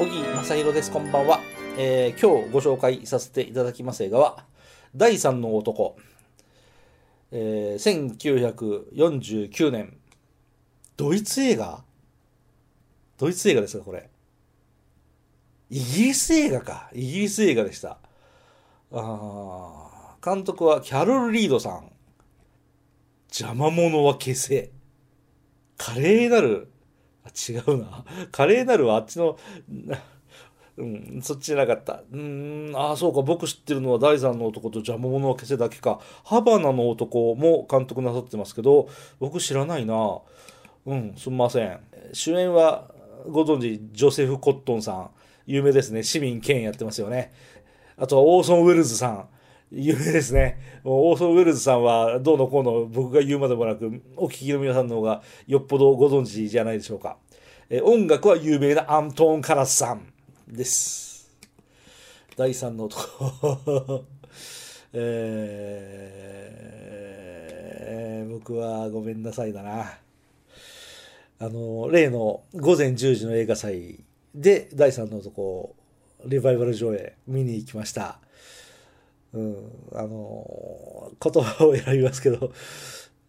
小木正宏です。こんばんは。えー今日ご紹介させていただきます映画は、第三の男。えー1949年。ドイツ映画？ドイツ映画ですか、これ。イギリス映画か。イギリス映画でした。あ監督はキャロル・リードさん。邪魔者は消せ。華麗なる、違うな。華麗なるはあっちの、うん、そっちじゃなかった。うーん、ああ、そうか。僕知ってるのは第三の男と邪魔者は消せだけか。ハバナの男も監督なさってますけど、僕知らないな。うん、すみません。主演は、ご存知、ジョセフ・コットンさん。有名ですね。市民権やってますよね。あとはオーソン・ウェルズさん。有名ですね。もうオーソン・ウェルズさんはどうのこうの僕が言うまでもなく、お聞きの皆さんの方がよっぽどご存知じゃないでしょうか。え音楽は有名なアントーン・カラスさんです。第三の男。えー僕はごめんなさいだな。あの、例の午前10時の映画祭で第三の男をリバイバル上映見に行きました。うん、あの、言葉を選びますけど、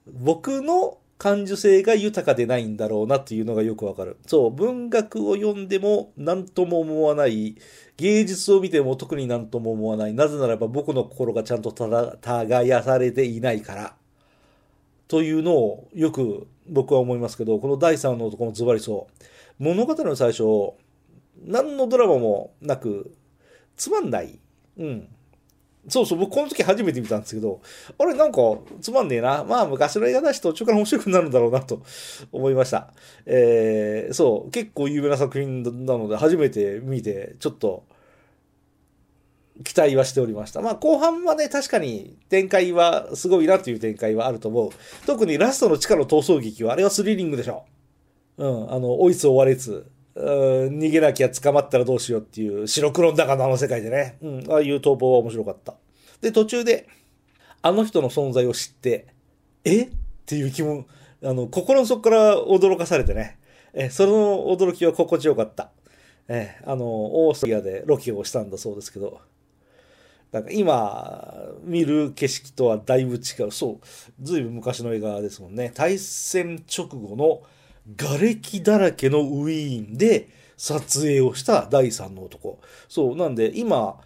僕の感受性が豊かでないんだろうなっていうのがよくわかる。そう、文学を読んでも何とも思わない、芸術を見ても特に何とも思わない。なぜならば僕の心がちゃんと耕されていないから。というのをよく僕は思いますけど、この第三の男もズバリそう。物語の最初、何のドラマもなく、つまんない。うん。そうそう、僕この時初めて見たんですけど、あれなんかつまんねえな。まあ昔の映画だし途中から面白くなるんだろうなと思いました。えー、そう、結構有名な作品なので初めて見て、ちょっと期待はしておりました。まあ後半はね、確かに展開はすごいなという展開はあると思う。特にラストの地下の逃走劇は、あれはスリリングでしょ。うん、あの、追いつ追われつ、逃げなきゃ捕まったらどうしようっていう白黒の中のあの世界でね、うん、ああいう逃亡は面白かった。で、途中で、あの人の存在を知って、え？っていう気も、あの、心の底から驚かされてね、え、その驚きは心地よかった。え、あの、オーストリアでロケをしたんだそうですけど、なんか今見る景色とはだいぶ違う。そう。ずいぶん昔の映画ですもんね。大戦直後の瓦礫だらけのウィーンで撮影をした第三の男。そう。なんで今、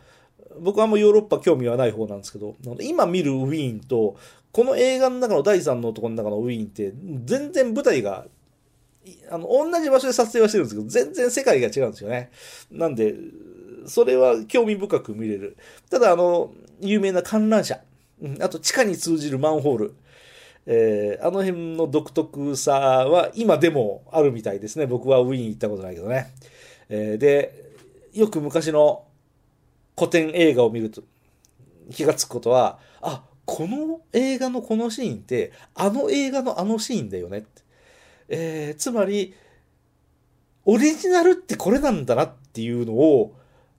僕はあんまヨーロッパ興味はない方なんですけど、今見るウィーンと、この映画の中の第三の男の中のウィーンって、全然舞台が、あの、同じ場所で撮影はしてるんですけど、全然世界が違うんですよね。なんで、それは興味深く見れる。ただ、あの、有名な観覧車。あと、地下に通じるマンホール。えーあの辺の独特さは今でもあるみたいですね。僕はウィーン行ったことないけどね。えーで、よく昔の古典映画を見ると気がつくことは、あ、この映画のこのシーンって、あの映画のあのシーンだよねって。えーつまり、オリジナルってこれなんだなっていうのを、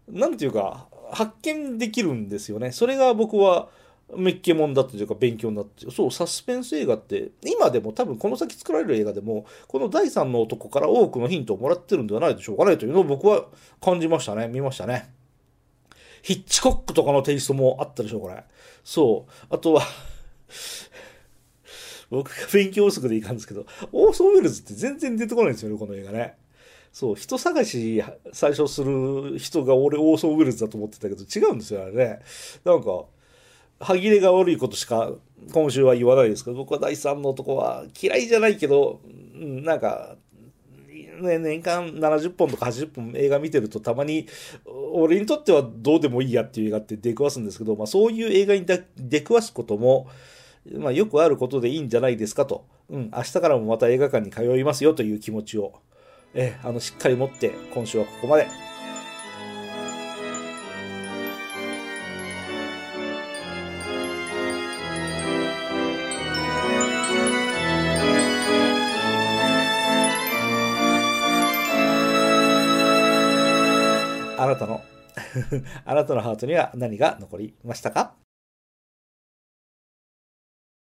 なんていうか、発見できるんですよね。それが僕は、めっけもんだったというか勉強になって、そう、サスペンス映画って、今でも多分この先作られる映画でも、この第三の男から多くのヒントをもらってるんではないでしょうかね、というのを僕は感じましたね、見ましたね。ヒッチコックとかのテイストもあったでしょう、これ。そう。あとは、僕が勉強不足でいかんですけど、オーソン・ウェルズって全然出てこないんですよね、この映画ね。そう、人探し最初する人が俺オーソン・ウェルズだと思ってたけど違うんですよ、あれね。なんか、歯切れが悪いことしか今週は言わないですけど、僕は第三の男は嫌いじゃないけど、うんなんか、ね、年間70本とか80本映画見てるとたまに俺にとってはどうでもいいやっていう映画って出くわすんですけど、まあ、そういう映画に出出くわすことも、まあ、よくあることでいいんじゃないですかと、うん、明日からもまた映画館に通いますよという気持ちを、えあのしっかり持って今週はここまで。あなたの あなたのハートには何が残りましたか？